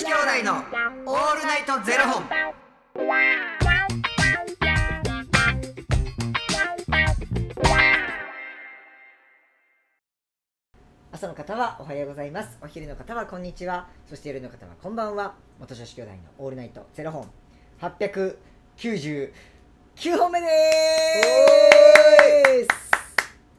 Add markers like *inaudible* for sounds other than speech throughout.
子兄弟のオールナイトゼロ本。朝の方はおはようございます。お昼の方はこんにちは。そして夜の方はこんばんは。元女子兄弟のオールナイトゼロ本。899本目です。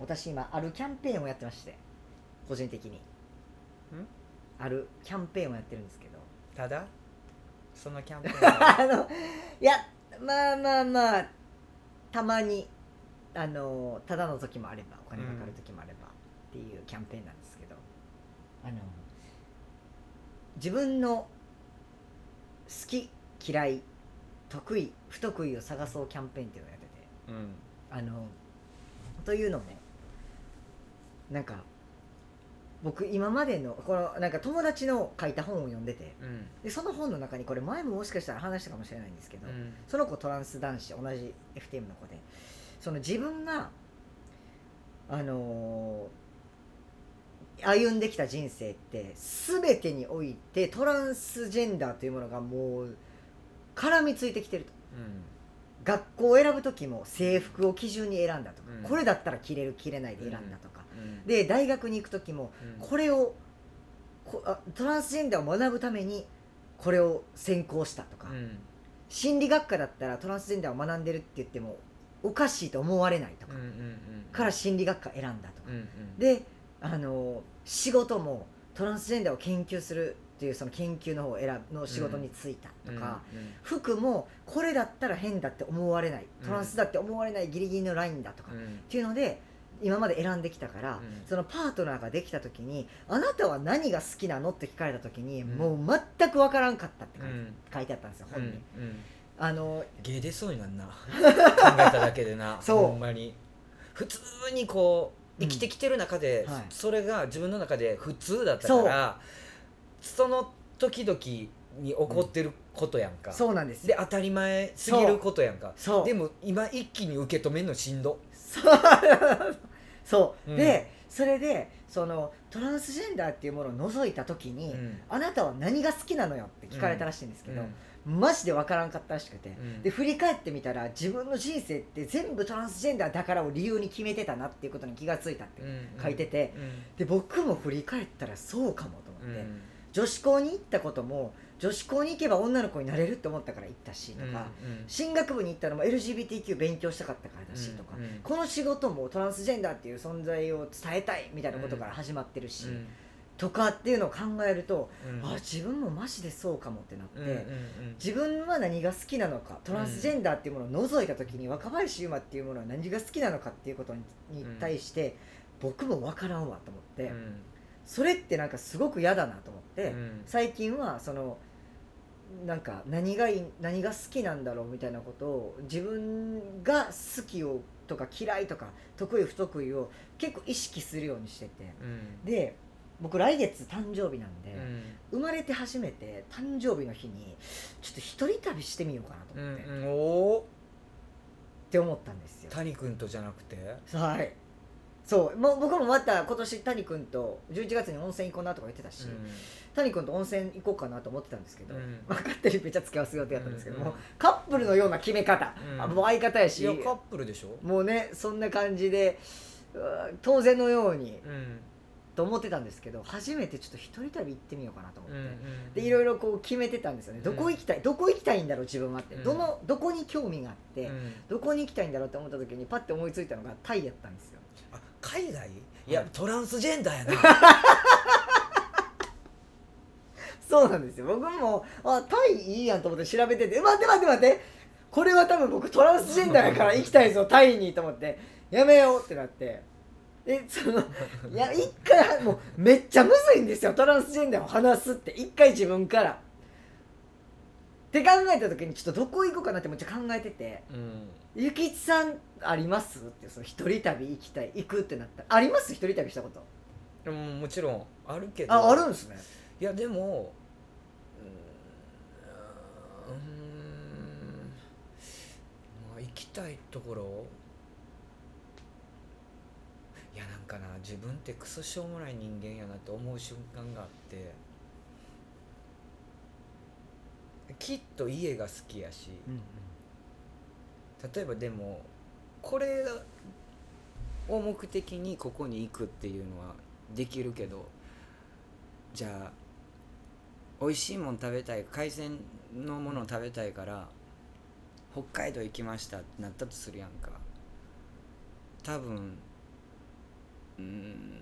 私今あるキャンペーンをやってまして個人的に。あるキャンペーンをやってるんですけど。ただ、そのキャンペーンは？*laughs* あのいやまあまあまあたまにあのただの時もあればお金かかる時もあればっていうキャンペーンなんですけど、あの自分の好き嫌い得意不得意を探そうキャンペーンっていうのをやってて。うん。あのというのねなんか僕今までのこのなんか友達の書いた本を読んでてうん。でその本の中にこれ前ももしかしたら話したかもしれないんですけど、うん。その子トランス男子同じ FTM の子でその自分があのー歩んできた人生って全てにおいてトランスジェンダーというものがもう絡みついてきてると学校を選ぶ時も制服を基準に選んだとか、うんこれだったら着れる着れないで選んだとか、うん。で大学に行く時もうん、これをこあトランスジェンダーを学ぶためにこれを専攻したとか、うん。心理学科だったらトランスジェンダーを学んでるって言ってもおかしいと思われないとか。から心理学科選んだとか、うん。うん。であの仕事もトランスジェンダーを研究するっていうその研究の方を選ぶの仕事に就いたとか、服もこれだったら変だって思われないトランスだって思われないギリギリのラインだとか、うん。っていうので今まで選んできたから、うん。そのパートナーができた時に「あなたは何が好きなの?」って聞かれた時に、うん。もう全く分からんかったって書い書いてあったんですようん。本に。あのゲー出そうになんな。考えただけでな。*laughs* そう。ほんまに。普通にこう生きてきてる中で、はい。それが自分の中で普通だったからその時々に起こってることやんか、そうなんですで当たり前すぎることやんか。そう。でも今一気に受け止めるのしんど。そうそう、うん。でそれでそのトランスジェンダーっていうものを除いた時に、うん。あなたは何が好きなのよって聞かれたらしいんですけど、うん。マジで分からんかったらしくて、うん。で振り返ってみたら自分の人生って全部トランスジェンダーだからを理由に決めてたなっていうことに気がついたってうん。書いてて、うん。で僕も振り返ったらそうかもとう思って、ん女子校に行ったことも女子校に行けば女の子になれるって思ったから行ったしとか、うん進学部に行ったのも LGBTQ 勉強したかったからだしとか、うんうんこの仕事もトランスジェンダーっていう存在を伝えたいみたいなことから始まってるし、うん。とかっていうのを考えると、うん。あ自分もマジでそうかもってなって、うんうんうん自分は何が好きなのかトランスジェンダーっていうものを除いた時に若林優馬っていうものは何が好きなのかっていうことにに対して、僕も分からんわと思って、うん。それってなんかすごく嫌だなと思って、うん。最近はそのなんか何がいい何が好きなんだろうみたいなことを自分が好きをとか嫌いとか得意不得意を結構意識するようにしてて。うん。で僕来月誕生日なんで、うん。生まれて初めて誕生日の日にちょっと一人旅してみようかなとう思って、うんおて思ったんですよ。ー谷君とじゃなくて？はい。そう。もう僕もまた今年谷君と11月に温泉行こうなとか言ってたし、谷君と温泉行こうかなと思ってたんですけど、うん。まあ、勝手にめっちゃ付き合わせようってやったんですけど、うん。もうカップルのような決め方、うん。あもう相方やし。いやカップルでしょ。もうねそんな感じで当然のようにうん。と思ってたんですけど初めてちょっと一人旅行ってみようかなと思って、うんうんでいろいろこう決めてたんですよね。どこ行きたい、どこ行きたいんだろう自分はって、うん。どのどこに興味があって、うん。どこに行きたいんだろうって思った時にパッて思いついたのがタイやったんですよ。あ海外？いやトランスジェンダーやな *laughs* そうなんですよ。僕もあタイいいやんと思って調べてて待って待って待って。これは多分僕トランスジェンダーやから行きたいぞ *laughs* タイにと思って。やめようってなって。でそのいや一回もうめっちゃむずいんですよトランスジェンダーを話すって。一回自分から。っって考えた時にちょっとどこ行こうかなってめっちゃ考えてて。うん。ゆきちさんありますってその一人旅行きたい行くってなった。らあります？一人旅したこと。でももちろんあるけど。ああるんですねいやでもうーんまあ行きたいところ。いやなんかな自分ってクソしょうもない人間やなって思う瞬間があって。きっと家が好きやし。例えばでもこれを目的にここに行くっていうのはできるけどじゃあ美味しいもん食べたい海鮮のものを食べたいから北海道行きましたってなったとするやんか。多分うーん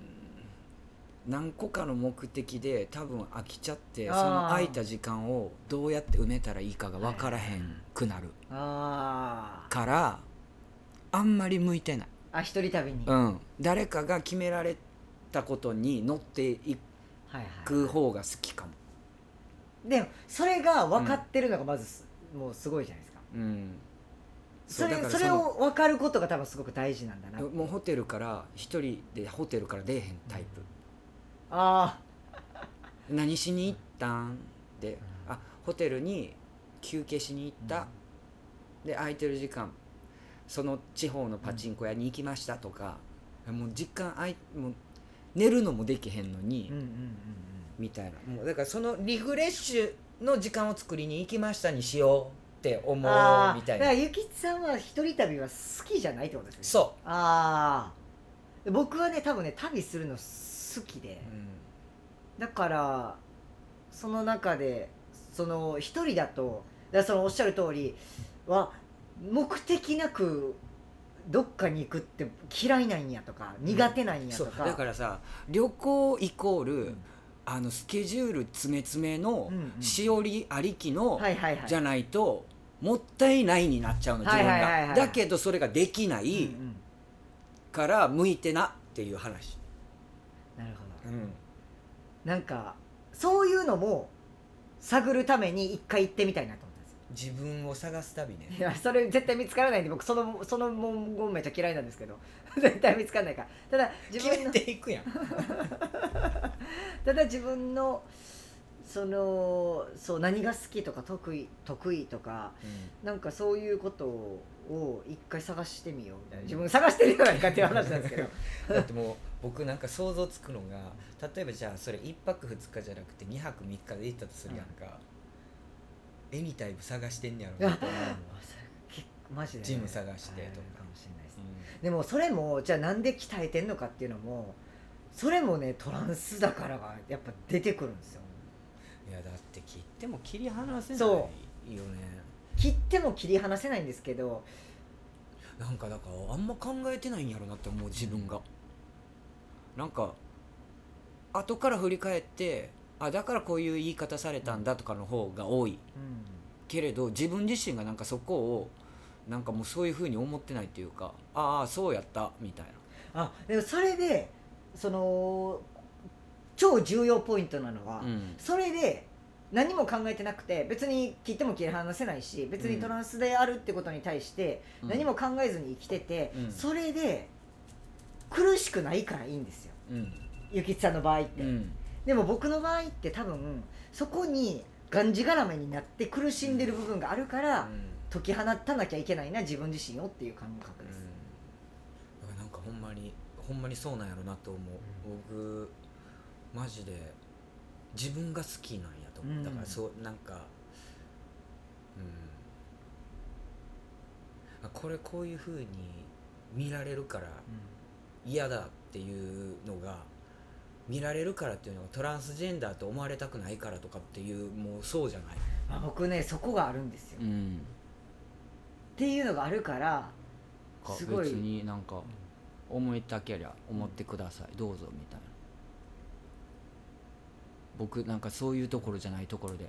何個かの目的で多分飽きちゃってその空いた時間をどうやって埋めたらいいかが分からへんくなる。からあんまり向いてない、あ一人旅に、はいうん、誰かが決められたことに乗っていはいく方が好きかも、でもそれが分かってるのがまずす、もうすごいじゃないですか。うん、それそれを分かることが多分すごく大事なんだな。もうホテルから一人でホテルから出えへんタイプ、あ *laughs* 何しに行ったん？で、あホテルに休憩しに行った、で空いてる時間。その地方のパチンコ屋に行きましたとか、もう時間あいもう寝るのもできへんのに、あうんうんうんみたいな。もうだからそのリフレッシュの時間を作りに行きましたにしようって思うみたいな。だからゆきちさんは一人旅は好きじゃないってことですねそああ僕はね多分ね旅するの好きで。う、だからその中でその一人だとだそのおっしゃる通りは目的なくどっかに行くって嫌いなんやとか苦手なんやとか、だからさ旅行イコール、んあのスケジュール詰め詰めのうんうん。しおりありきの、はいはいはい。じゃないともったいないになっちゃうの自分が、はいはいはい。はいだけどそれができないうんうん。から向いてなっていう話、なるほど。うん。なんかそういうのも探るために一回行ってみたいなと思ったんですよ。自分を探す旅ね。いやそれ絶対見つからないんで僕そのその文言めっちゃ嫌いなんですけど。*laughs* 絶対見つからないから。ただ自分のていくやん *laughs* *laughs* ただ自分のそのそう何が好きとか得意得意とかなんかそういうことを一回探してみようみたいな。自分探してるじゃないかっていう話なんですけど。*laughs* だってもう僕なんか想像つくのが例えばじゃあそれ1泊2日じゃなくて2泊3日で行ったとするやんか、エニタイム探してんねやろなと思 *laughs* マジでね、ジム探してとか。かもしれないです、うでもそれもじゃあなんで鍛えてんのかっていうのもそれもねトランスだからがやっぱ出てくるんですよ。んいやだって切っても切り離せないそよね。切っても切り離せないんですけど。なんかだからあんま考えてないんやろなって思う自分が。なんか後から振り返ってあだからこういう言い方されたんだとかの方が多い。けれど自分自身がなんかそこをなんかもうそういうふうに思ってないっていうかああそうやったみたいな。あでもそれでその超重要ポイントなのは、うん。それで何も考えてなくて別に切っても切り離せないし別にトランスであるってことに対してうん。何も考えずに生きてて、うん。それで苦しくないからいいんですよ。うん。ゆきつさんの場合って、うん。でも僕の場合って多分そこにがんじがらめになって苦しんでる部分があるから、解き放たなきゃいけないな自分自身をっていう感覚です、だからなんかほんまにほんまにそうなんやろなと思う、僕マジで自分が好きなんやと思う、うん。だからそうなんかうん。あこれこういうふうに見られるから嫌だっていうのが見られるからっていうのがトランスジェンダーと思われたくないからとかっていうもうそうじゃない、あ僕ねそこがあるんですよ、っん、ていうのがあるからすごい。別になんか思いたけりゃ思ってください。どうぞみたいな。僕なんかそういうところじゃないところで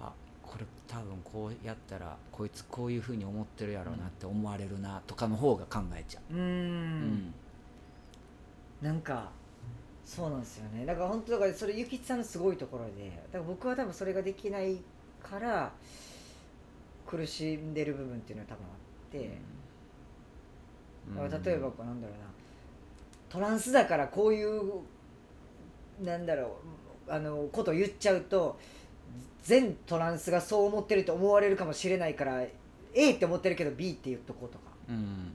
あこれ多分こうやったらこいつこういうふうに思ってるやろうなって思われるなとかの方が考えちゃう。ーう、うん。なんかそうなんですよね。だから本当だからそれゆきちさんのすごいところでだから僕は多分それができないから苦しんでる部分っていうのは多分あって、だから例えばこうなんだろうな。トランスだからこういうなんだろうあのことを言っちゃうと全トランスがそう思ってると思われるかもしれないから A って思ってるけど B って言っとこうとか。うん。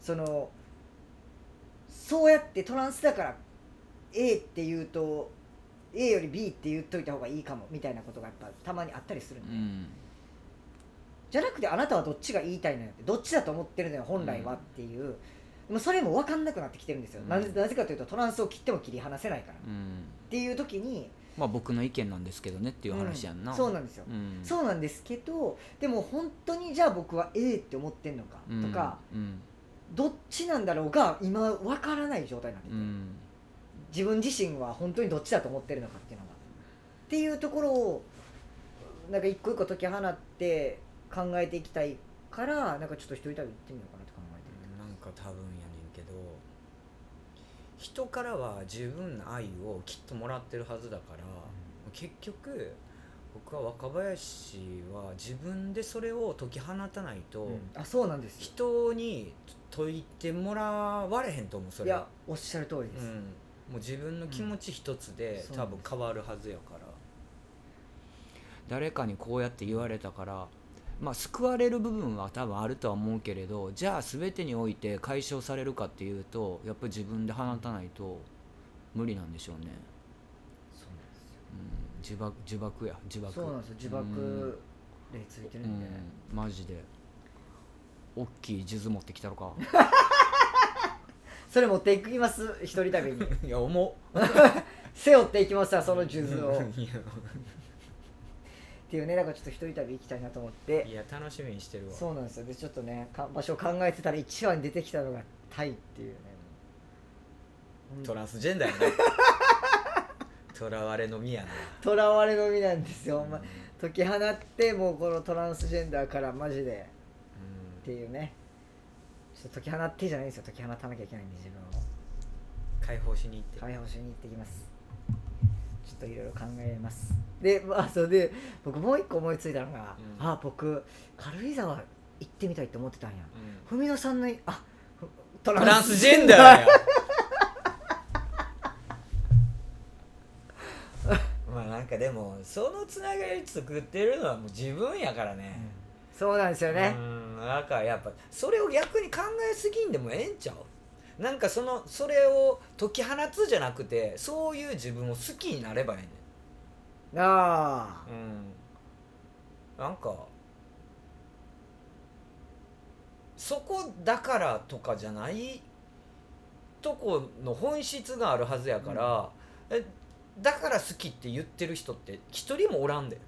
そのそうやってトランスだから A って言うと A より B って言っといた方がいいかもみたいなことがやっぱたまにあったりするんで、うんじゃなくてあなたはどっちが言いたいのよってどっちだと思ってるのよ本来はっていう、でもそれも分かんなくなってきてるんですよ、うん。なぜなぜかというとトランスを切っても切り離せないから、っうん。ていう時にまあ僕の意見なんですけどねっていう話やんな、うん。そうなんですよ、うん。そうなんですけどでも本当にじゃあ僕は A って思ってんのかとか、うん。どっちなんだろうが今分からない状態になってて、うん。自分自身は本当にどっちだと思ってるのかっていうのが。っていうところをなんか一個一個解き放って考えていきたいからなんかちょっと一人旅行ってみようかなって考えてる。なんか多分やねんけど人からは十分な愛をきっともらってるはずだから、結局僕は若林は自分でそれを解き放たないと、あそうなんですよ。人に解いてもらわれへんと思うそいれ。はやおっしゃる通りです、うん、もう自分の気持ち一つで、うん。多分変わるはずやから。誰かにこうやって言われたからまあ救われる部分は多分あるとは思うけれどじゃあ全てにおいて解消されるかっていうとやっぱり自分で放たないと無理なんでしょうね、うん、呪縛呪縛や呪縛そうなんですよ。呪縛例ついてるうんん、で、うんマジで。大きい数珠持ってきたのか。*laughs* それ持っていきます？一人旅に。*laughs* いや重 *laughs* 背負っていきますわその数珠をっていうねだからちょっと一人旅行きたいなと思って。いや楽しみにしてるわ。そうなんですよ。でちょっとねか場所を考えてたら一番に出てきたのがタイっていうね。トランスジェンダーやね *laughs* とらわれのみやな。とらわれの身なんですよ、ま解き放ってもうこのトランスジェンダーからマジで。っていうね。ちょっと解き放ってじゃないんですよ。解き放たなきゃいけないんで自分を。解放しに行って。解放しに行ってきますちょっといろいろ考えます。でまあそれで僕もう一個思いついたのが、うん。あ僕軽井沢行ってみたいって思ってたんや。うん。文野さんのあトトランスジェンダーや。*laughs* まあなんかでもそのつながり作ってるのはもう自分やからね、そうなんですよね、うんだからやっぱそれを逆に考えすぎんでもええんちゃう？なんかそのそれを解き放つじゃなくてそういう自分を好きになればええねあんうん。なんかそこだからとかじゃないとこの本質があるはずやから、えだから好きって言ってる人って一人もおらんで。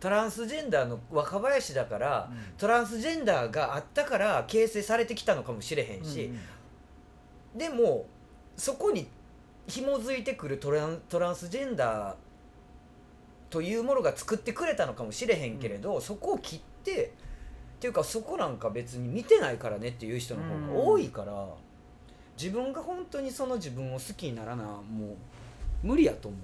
トランスジェンダーの若林だから、あ、トランスジェンダーがあったから形成されてきたのかもしれへんうんし、でもそこに紐づいてくるトラントランスジェンダーというものが作ってくれたのかもしれへんけれど、そこを切ってっていうかそこなんか別に見てないからねっていう人の方が多いから、自分が本当にその自分を好きにならなもう無理やと思う。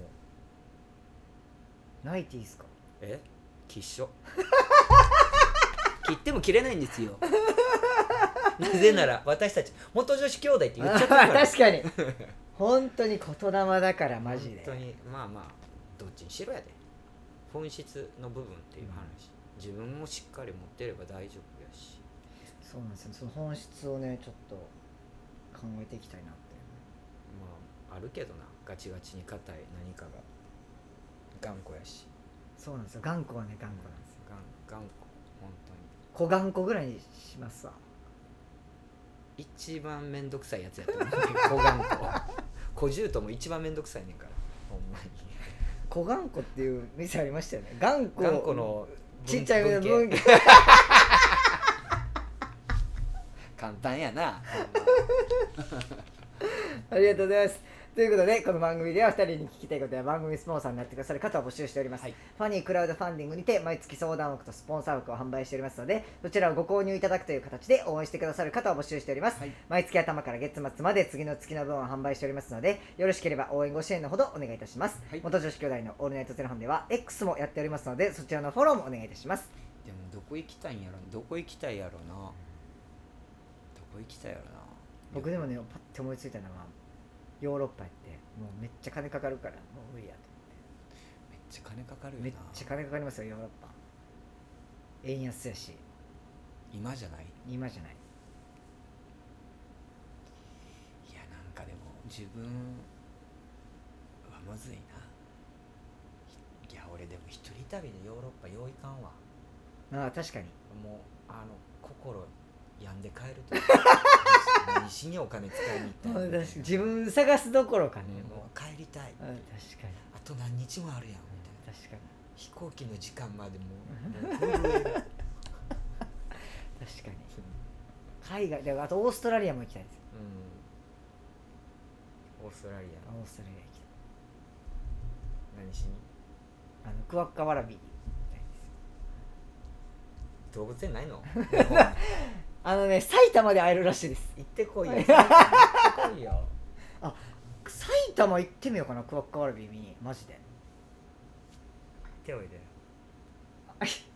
ナイティーですか？え？きっしょ。*laughs* 切っても切れないんですよなぜなら私たち元女子兄弟って言っちゃったから。*laughs* 確かに。本当に言霊だからマジで。本当にまあまあどっちにしろやで。本質の部分っていう話、自分もしっかり持ってれば大丈夫やし。そうなんですよ。その本質をねちょっと考えていきたいなって。まああるけどな。ガチガチに硬い何かが。頑固やし。そうなんですよ。頑固はね頑固なんですよ。頑頑固。本当に。小頑固ぐらいにしますわ一番めんどくさいやつやと思う。小頑固小獣とも一番めんどくさいねんから。ほんまに。小頑固っていう店ありましたよね。頑固頑固のちっちゃい文文系 *laughs* 簡単やな。*laughs* ありがとうございますということでこの番組では2人に聞きたいことや番組スポンサーになってくださる方を募集しております、はい。ファニークラウドファンディングにて毎月相談枠とスポンサー枠を販売しておりますのでそちらをご購入いただくという形で応援してくださる方を募集しております、はい。毎月頭から月末まで次の月の分を販売しておりますのでよろしければ応援ご支援のほどお願いいたします、はい。元女子兄弟のオールナイトゼロ本では X もやっておりますのでそちらのフォローもお願いいたします。でもどこ行きたいんやろどこ行きたいやろな。どこ行きたいやろな。僕でもねパッて思いついたのはヨーロッパやってもうめっちゃ金かかるからもう無理やとめっちゃ金かかるよな。めっちゃ金かかりますよヨーロッパ。円安やし今じゃない今じゃない。いやなんかでも自分はむずいな。いや俺でも一人旅でヨーロッパよういかんわ。ああ確かに。もうあの心病んで帰ると *laughs* *laughs* 何しにお金使いに行った自分探すどころかね。うんもう帰りたい。うん確かに。あと何日もあるやんみたいな。確かに。飛行機の時間までもう *laughs* 確かに。海外であとオーストラリアも行きたいです。うん。オーストラリア。オーストラリア行きたい。何しに？あのクワッカワラビ動物園ないの？*laughs* あのね埼玉で会えるらしいです。行ってこいよ。行ってこいよ。*laughs* 埼玉行ってみようかなクワッカワラビー見に。マジで。手を入れる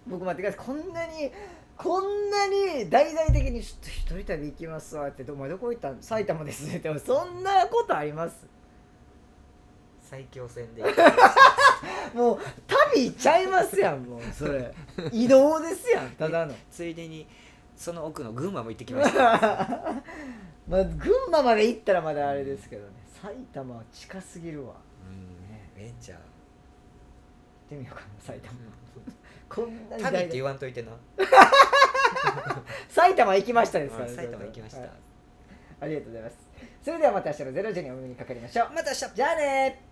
僕待ってください。こんなにこんなに大々的にちょっと一人旅行きますわってどお前どこ行ったん？埼玉です。ねってそんなことあります？最強戦で。*laughs* もう旅行っちゃいますやんもうそれ。移動ですやんただの。ついでにその奥の群馬も行ってきました。*laughs* まあ群馬まで行ったらまだあれですけどね。埼玉は近すぎるわ。うん。ええんちゃう行ってみようかな埼玉。こんなに旅って言わんといてな。*laughs* 埼玉行きましたですからねうん埼玉行きました。はい。ありがとうございます。それではまた明日の0時にお目にかかりましょう。また明日。じゃあね